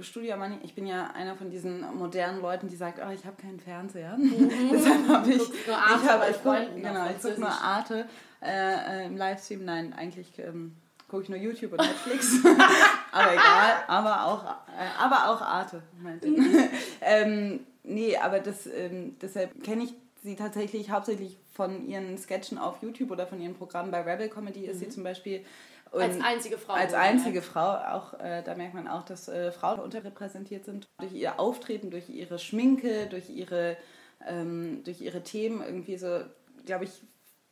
studiere Money, ich bin ja einer von diesen modernen Leuten, die sagt, oh, ich habe keinen Fernseher. (laughs) Deshalb habe ich, nur Arte ich, hab, ich guck, genau, ich gucke nur. Arte äh, äh, im Livestream. Nein, eigentlich ähm, gucke ich nur YouTube und (laughs) Netflix. (laughs) aber egal, aber auch, äh, aber auch Arte. ich. (laughs) ähm, nee, aber das, ähm, deshalb kenne ich sie tatsächlich hauptsächlich von ihren Sketchen auf YouTube oder von ihren Programmen bei Rebel Comedy ist sie zum Beispiel. Als einzige Frau. Als einzige Frau, auch äh, da merkt man auch, dass äh, Frauen unterrepräsentiert sind. Durch ihr Auftreten, durch ihre Schminke, durch ihre, ähm, durch ihre Themen irgendwie so, glaube ich,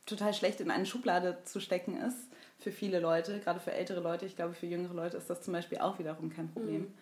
total schlecht in eine Schublade zu stecken ist für viele Leute, gerade für ältere Leute. Ich glaube, für jüngere Leute ist das zum Beispiel auch wiederum kein Problem. Mhm.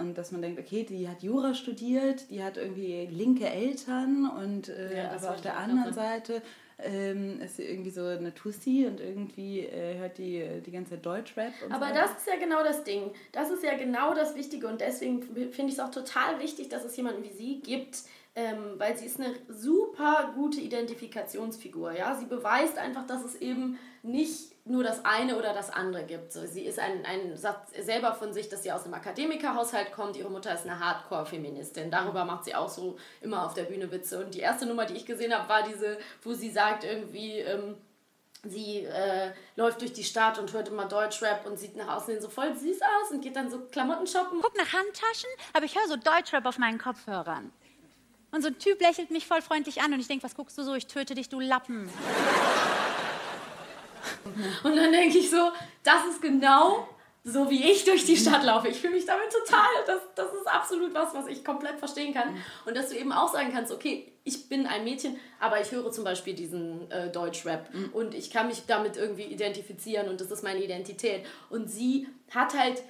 Und dass man denkt, okay, die hat Jura studiert, die hat irgendwie linke Eltern und äh, Ja, aber auf der anderen. Seite ähm, ist sie irgendwie so eine Tussi und irgendwie äh, hört die äh, die ganze Zeit Deutschrap. Und Aber so. das ist ja genau das Ding. Das ist ja genau das Wichtige und deswegen finde ich es auch total wichtig, dass es jemanden wie sie gibt, ähm, weil sie ist eine super gute Identifikationsfigur. Ja? Sie beweist einfach, dass es eben nicht nur das eine oder das andere gibt. So, sie ist ein, ein sagt selber von sich, dass sie aus einem Akademikerhaushalt kommt. Ihre Mutter ist eine Hardcore-Feministin. Darüber macht sie auch so immer auf der Bühne Witze. Und die erste Nummer, die ich gesehen habe, war diese, wo sie sagt irgendwie... Ähm, sie äh, läuft durch die Stadt und hört immer Deutschrap und sieht nach außen so voll süß aus und geht dann so Klamotten shoppen. guck nach Handtaschen, aber ich höre so Deutschrap auf meinen Kopfhörern. Und so ein Typ lächelt mich voll freundlich an und ich denke, was guckst du so? Ich töte dich, du Lappen. Und dann denke ich so, das ist genau so, wie ich durch die Stadt laufe. Ich fühle mich damit total, das, das ist absolut was, was ich komplett verstehen kann. Und dass du eben auch sagen kannst, okay, ich bin ein Mädchen, aber ich höre zum Beispiel diesen äh, Deutschrap und ich kann mich damit irgendwie identifizieren und das ist meine Identität. Und sie hat halt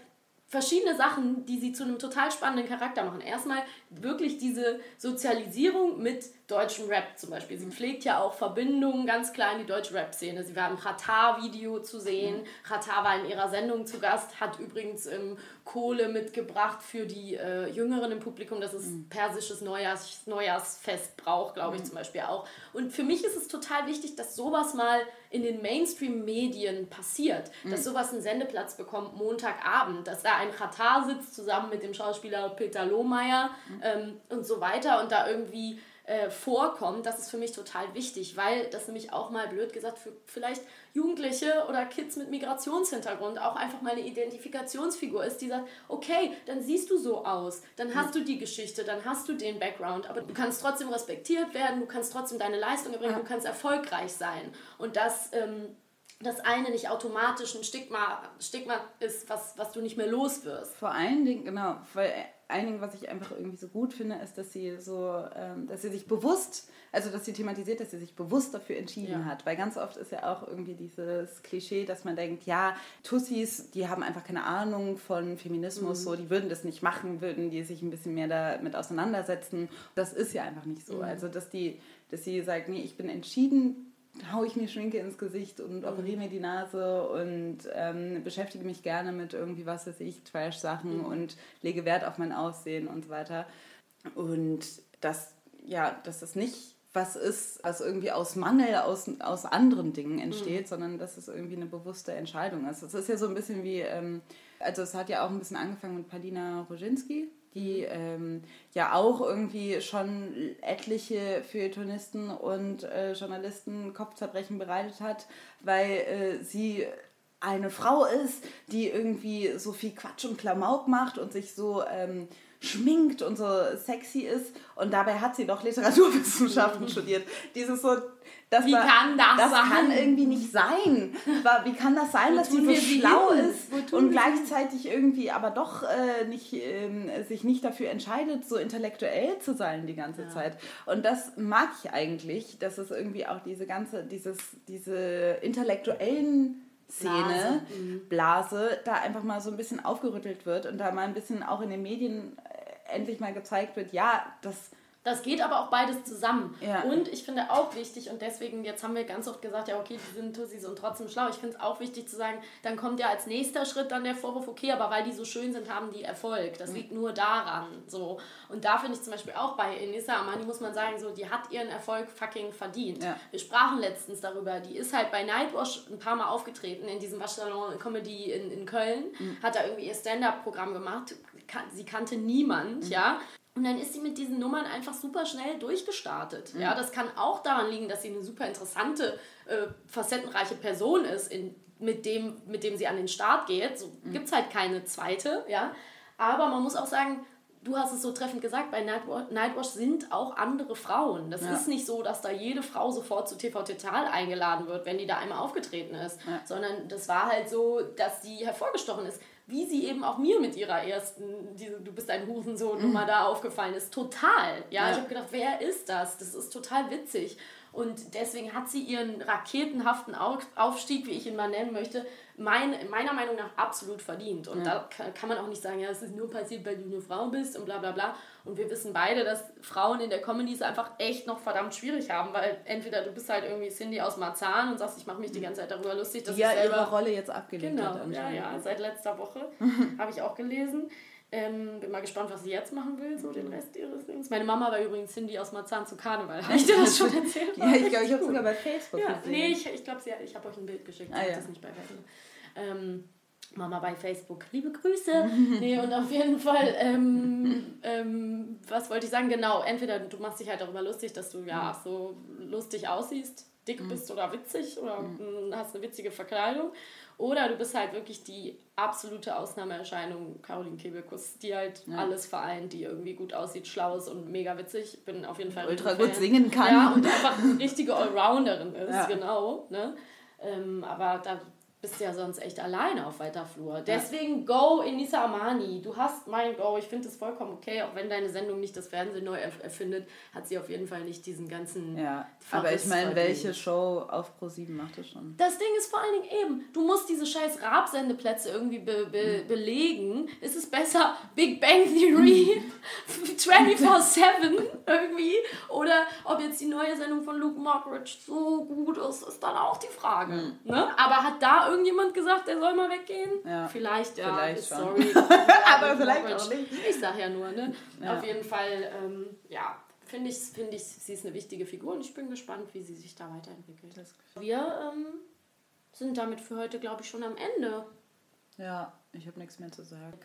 verschiedene Sachen, die sie zu einem total spannenden Charakter machen. Erstmal wirklich diese Sozialisierung mit deutschem Rap zum Beispiel. Sie pflegt ja auch Verbindungen ganz klar in die deutsche Rap-Szene. Sie war im Ratar-Video zu sehen. Ratar war in ihrer Sendung zu Gast, hat übrigens ähm, Kohle mitgebracht für die äh, Jüngeren im Publikum. Das ist persisches Neujahrs Neujahrsfestbrauch, glaube ich zum Beispiel auch. Und für mich ist es total wichtig, dass sowas mal in den Mainstream-Medien passiert. Dass sowas einen Sendeplatz bekommt Montagabend. Dass da ein Ratar sitzt zusammen mit dem Schauspieler Peter Lohmeier ähm, und so weiter und da irgendwie äh, vorkommt, das ist für mich total wichtig, weil das nämlich auch mal blöd gesagt für vielleicht Jugendliche oder Kids mit Migrationshintergrund auch einfach mal eine Identifikationsfigur ist, die sagt, okay, dann siehst du so aus, dann hast du die Geschichte, dann hast du den Background, aber du kannst trotzdem respektiert werden, du kannst trotzdem deine Leistung erbringen, du kannst erfolgreich sein. Und das ähm, das eine nicht automatisch ein Stigma, Stigma ist, was, was du nicht mehr los wirst. Vor allen Dingen, genau, weil ein Ding, was ich einfach irgendwie so gut finde, ist, dass sie so, ähm, dass sie sich bewusst, also dass sie thematisiert, dass sie sich bewusst dafür entschieden Ja. hat. Weil ganz oft ist ja auch irgendwie dieses Klischee, dass man denkt, ja, Tussis, die haben einfach keine Ahnung von Mhm. Feminismus, so, die würden das nicht machen, würden die sich ein bisschen mehr damit auseinandersetzen. Das ist ja einfach nicht so. Mhm. Also dass die, dass sie sagt, nee, ich bin entschieden, hau ich mir Schminke ins Gesicht und Mhm. operiere mir die Nase und ähm, beschäftige mich gerne mit irgendwie, was weiß ich, Trash-Sachen Mhm. und lege Wert auf mein Aussehen und so weiter. Und das, ja, dass das nicht was ist, was irgendwie aus Mangel, aus, aus anderen Dingen entsteht, sondern dass es irgendwie eine bewusste Entscheidung ist. Es ist ja so ein bisschen wie, ähm, also es hat ja auch ein bisschen angefangen mit Paulina Roginski, die ähm, ja auch irgendwie schon etliche Feuilletonisten und äh, Journalisten Kopfzerbrechen bereitet hat, weil äh, sie eine Frau ist, die irgendwie so viel Quatsch und Klamauk macht und sich so ähm, schminkt und so sexy ist. Und dabei hat sie doch Literaturwissenschaften studiert. Dieses so, das Wie war, kann das das sein? kann irgendwie nicht sein. War- Wie kann das sein, dass sie so schlau ist und gleichzeitig irgendwie aber doch äh, nicht, ähm, sich nicht dafür entscheidet, so intellektuell zu sein die ganze Zeit. Und das mag ich eigentlich, dass es irgendwie auch diese ganze, dieses, diese intellektuellen Szene, Blase, da einfach mal so ein bisschen aufgerüttelt wird und da mal ein bisschen auch in den Medien äh, endlich mal gezeigt wird, ja, das Das geht aber auch beides zusammen. Ja. Und ich finde auch wichtig, und deswegen, jetzt haben wir ganz oft gesagt, ja, okay, die sind Tussis und trotzdem schlau. Ich finde es auch wichtig zu sagen, dann kommt ja als nächster Schritt dann der Vorwurf, okay, aber weil die so schön sind, haben die Erfolg. Das liegt nur daran. So. Und da finde ich zum Beispiel auch bei Enissa Amani, muss man sagen, so, die hat ihren Erfolg fucking verdient. Ja. Wir sprachen letztens darüber, die ist halt bei Nightwash ein paar Mal aufgetreten in diesem Waschsalon Comedy in, in Köln, hat da irgendwie ihr Stand-Up-Programm gemacht. Sie kannte niemand, ja. Und dann ist sie mit diesen Nummern einfach super schnell durchgestartet. Ja, das kann auch daran liegen, dass sie eine super interessante, äh, facettenreiche Person ist, in, mit, dem, mit dem sie an den Start geht. So gibt es halt keine zweite, ja. Aber man muss auch sagen, du hast es so treffend gesagt, bei Nightwash, Nightwash sind auch andere Frauen. Das ist nicht so, dass da jede Frau sofort zu TV Total eingeladen wird, wenn die da einmal aufgetreten ist. Sondern das war halt so, dass die hervorgestochen ist. Wie sie eben auch mir mit ihrer ersten, diese Du bist ein Hurensohn-Nummer da aufgefallen ist. Total. Ja, ich habe gedacht, wer ist das? Das ist total witzig. Und deswegen hat sie ihren raketenhaften Au- Aufstieg, wie ich ihn mal nennen möchte, mein, meiner Meinung nach absolut verdient. Und da kann, man auch nicht sagen, ja, es ist nur passiert, weil du eine Frau bist und bla bla bla. Und wir wissen beide, dass Frauen in der Comedy es einfach echt noch verdammt schwierig haben, weil entweder du bist halt irgendwie Cindy aus Marzahn und sagst, ich mache mich die ganze Zeit darüber lustig, dass Die ja ich selber... ihre Rolle jetzt abgelegt Genau, hat. ja, anscheinend. ja, seit letzter Woche (laughs) habe ich auch gelesen. Ähm, bin mal gespannt, was sie jetzt machen will, so den Rest ihres Lebens. Meine Mama war übrigens Cindy aus Marzahn zu Karneval. Habe ich dir das schon erzählt? (laughs) Ja, ich glaube, ich habe sogar bei Facebook Ja, gesehen. nee, ich, ich glaube, ich habe euch ein Bild geschickt. Ah, ja. das nicht bei Facebook. Ähm, Mama bei Facebook, liebe Grüße. (laughs) nee, und auf jeden Fall, ähm, ähm, was wollte ich sagen? Genau, entweder du machst dich halt darüber lustig, dass du ja so lustig aussiehst, dick bist oder witzig oder mm, hast eine witzige Verkleidung. Oder du bist halt wirklich die absolute Ausnahmeerscheinung, Caroline Kebekus, die halt alles vereint, die irgendwie gut aussieht, schlau ist und mega witzig. Bin auf jeden Fall Ultra gut singen kann. Ja, und einfach eine richtige Allrounderin ist, Ja. genau. Ne? Ähm, aber da bist ja sonst echt alleine auf weiter Flur. Deswegen go Enisa Amani. Du hast mein Go. Ich finde es vollkommen okay, auch wenn deine Sendung nicht das Fernsehen neu erf- erfindet, hat sie auf jeden Fall nicht diesen ganzen. Ja, aber ich Verriss meine, welche Show auf Pro7 macht das schon? Das Ding ist vor allen Dingen eben, du musst diese scheiß Rabsendeplätze irgendwie be be belegen. Ist es besser Big Bang Theory (laughs) 24-7 irgendwie? Oder ob jetzt die neue Sendung von Luke Mockridge so gut ist, ist dann auch die Frage. Ne? Aber hat da irgendjemand gesagt, der soll mal weggehen? Ja. Vielleicht, ja. Vielleicht ist sorry. (laughs) Aber vielleicht auch nicht. Ich sag ja nur, ne? Auf jeden Fall, ähm, ja, finde ich, find ich, sie ist eine wichtige Figur und ich bin gespannt, wie sie sich da weiterentwickelt. Wir ähm, sind damit für heute, glaube ich, schon am Ende. Ja, ich habe nichts mehr zu sagen.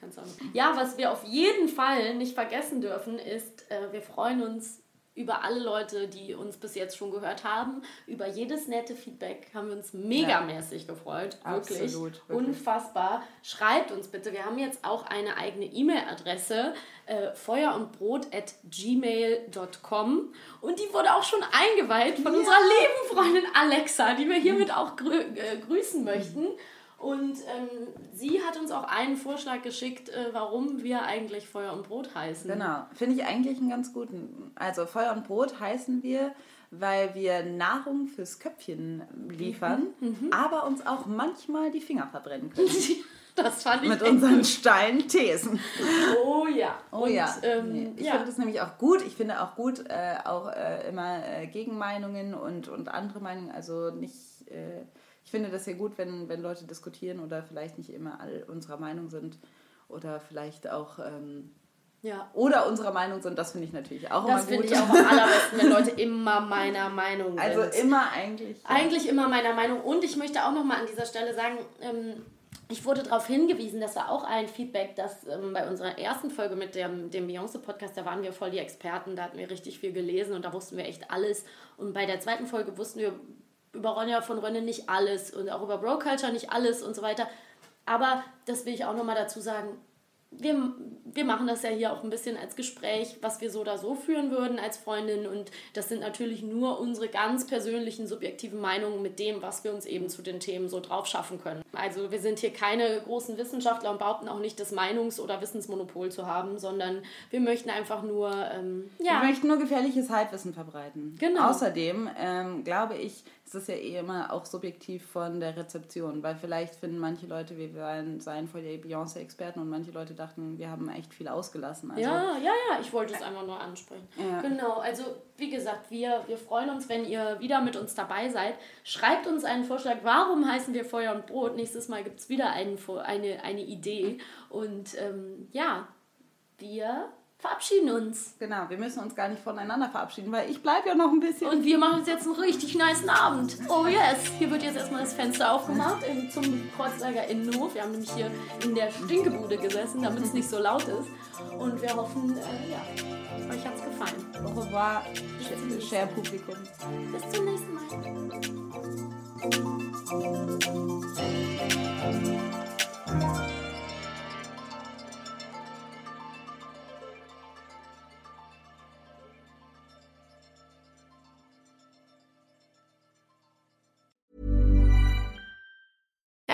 Ja, was wir auf jeden Fall nicht vergessen dürfen, ist, äh, wir freuen uns über alle Leute, die uns bis jetzt schon gehört haben. Über jedes nette Feedback haben wir uns megamäßig gefreut. Wirklich. Absolut, wirklich. Unfassbar. Schreibt uns bitte. Wir haben jetzt auch eine eigene E-Mail-Adresse. Äh, Feuer und Brot at gmail.com und die wurde auch schon eingeweiht von unserer lieben Freundin Alexa, die wir hiermit auch grü äh, grüßen möchten. Und ähm, sie hat uns auch einen Vorschlag geschickt, äh, warum wir eigentlich Feuer und Brot heißen. Genau, finde ich eigentlich einen ganz guten. Also Feuer und Brot heißen wir, weil wir Nahrung fürs Köpfchen liefern, Mhm, aber uns auch manchmal die Finger verbrennen können. (laughs) Das fand ich Mit unseren steilen Thesen. Oh ja. Oh Und, ja. Ähm, ich ja. finde das nämlich auch gut. Ich finde auch gut, äh, auch äh, immer äh, Gegenmeinungen und, und andere Meinungen. Also nicht. Ich finde das sehr gut, wenn, wenn Leute diskutieren oder vielleicht nicht immer all unserer Meinung sind oder vielleicht auch. Ähm, ja. oder unserer Meinung sind, das finde ich natürlich auch Das immer finde gut. ich auch am allerbesten, wenn Leute (laughs) immer meiner Meinung sind. Also immer eigentlich. ja. Eigentlich immer meiner Meinung. Und ich möchte auch nochmal an dieser Stelle sagen, ähm, ich wurde darauf hingewiesen, das war auch ein Feedback, dass ähm, bei unserer ersten Folge mit dem, dem Beyoncé-Podcast, da waren wir voll die Experten, da hatten wir richtig viel gelesen und da wussten wir echt alles. Und bei der zweiten Folge wussten wir über Ronja von Rönne nicht alles und auch über Bro Culture nicht alles und so weiter. Aber das will ich auch nochmal dazu sagen, wir, wir machen das ja hier auch ein bisschen als Gespräch, was wir so oder so führen würden als Freundin. Und das sind natürlich nur unsere ganz persönlichen, subjektiven Meinungen mit dem, was wir uns eben zu den Themen so drauf schaffen können. Also wir sind hier keine großen Wissenschaftler und behaupten auch nicht, das Meinungs- oder Wissensmonopol zu haben, sondern wir möchten einfach nur, ähm, ja, Wir möchten nur gefährliches Halbwissen verbreiten. Genau. Außerdem ähm, glaube ich, ist das ja eh immer auch subjektiv von der Rezeption, weil vielleicht finden manche Leute, wir seien, seien voll die Beyoncé-Experten und manche Leute dachten, wir haben echt viel ausgelassen. Also, ja, ja, ja, ich wollte es einfach nur ansprechen. Ja. Genau, also wie gesagt, wir, wir freuen uns, wenn ihr wieder mit uns dabei seid. Schreibt uns einen Vorschlag, warum heißen wir Feuer und Brot? Nächstes Mal gibt es wieder einen, eine, eine Idee. Und ähm, ja, wir verabschieden uns. Genau, wir müssen uns gar nicht voneinander verabschieden, weil ich bleibe ja noch ein bisschen. Und wir machen uns jetzt einen richtig niceen Abend. Oh yes. Hier wird jetzt erstmal das Fenster aufgemacht im, zum Kreuzberger Innenhof. Wir haben nämlich hier in der Stinkebude gesessen, damit es nicht so laut ist. Und wir hoffen, äh, ja, euch hat's gefallen. Au revoir, Share Publikum. Bis zum nächsten Mal.